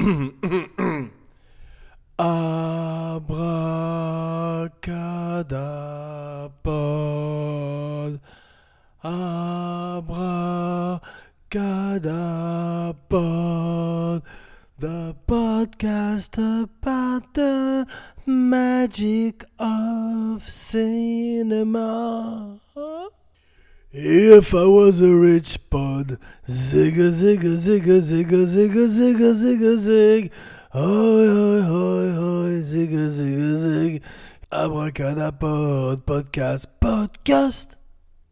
Abracadabra. Abracadabra. The podcast about the magic of cinema. If I was a rich pod, zigga zigga zigga zigga zigga zigga zigga zig, hoi hoi hoi hoi zigga zigga zig, abracadapod podcast podcast.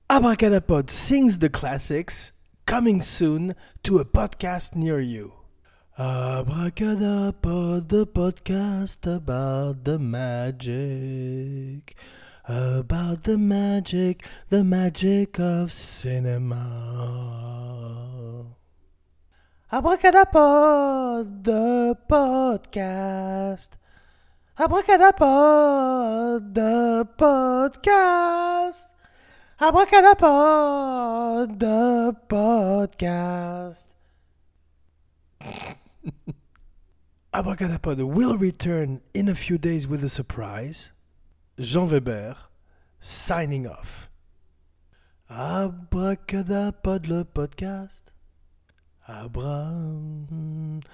Abracadapod sings the classics, coming soon to a podcast near you. Abracadapod, the podcast about the magic. About the magic, the magic of cinema. Abracadapod, the podcast. Abracadapod, the podcast. Abracadapod, the podcast. Abracadapod will return in a few days with a surprise. Jean Weber, signing off. Abracadapod, le podcast. Abracadapod,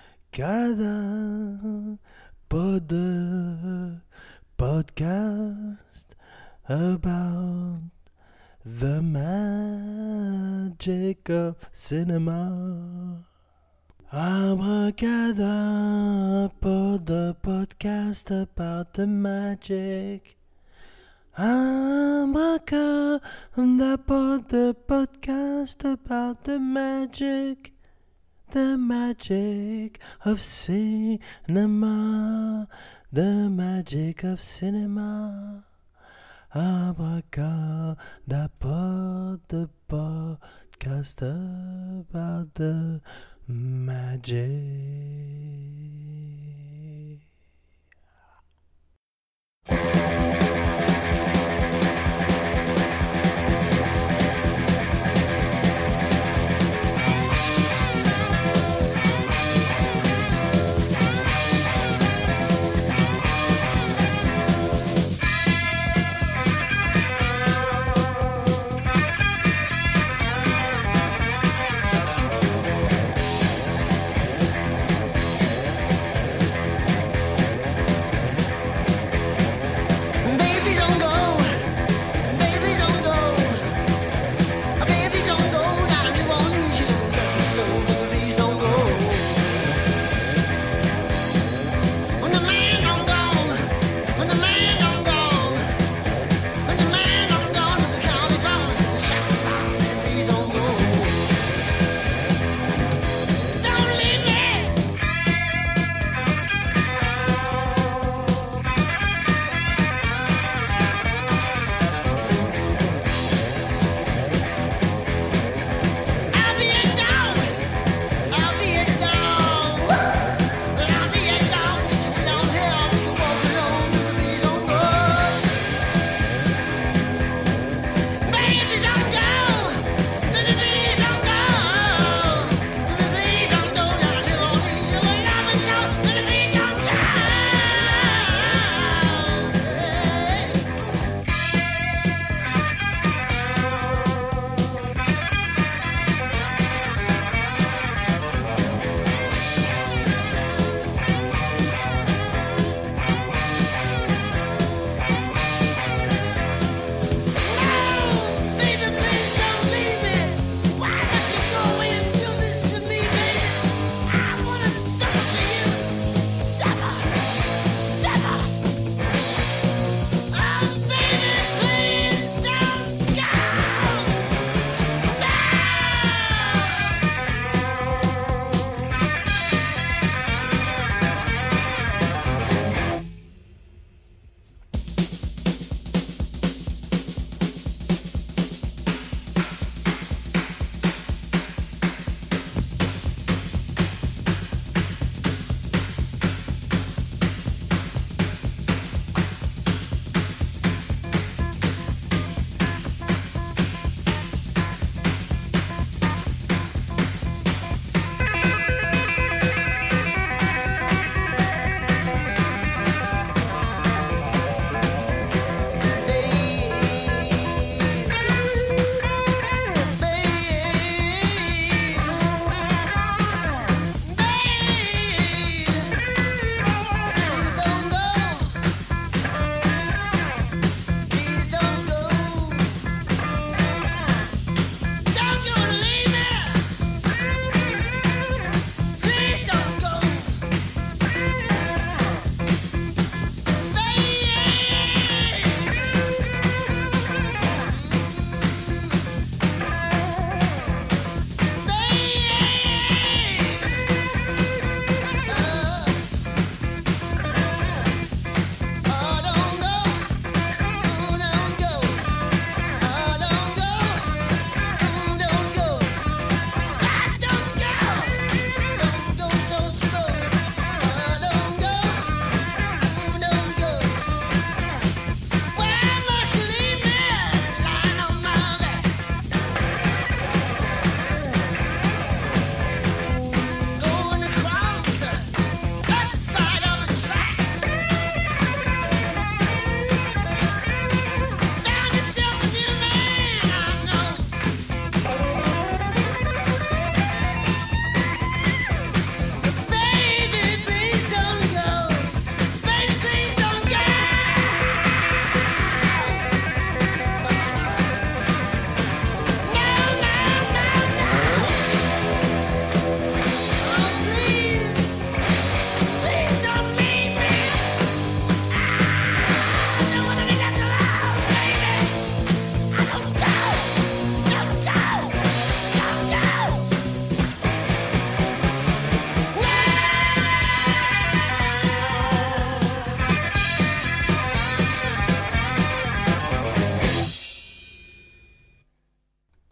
podcast about the magic of cinema. Abracadapod, the podcast about the magic. Abracadapod, the podcast about the magic. The magic of cinema. The magic of cinema. Abracadapod, the podcast about the magic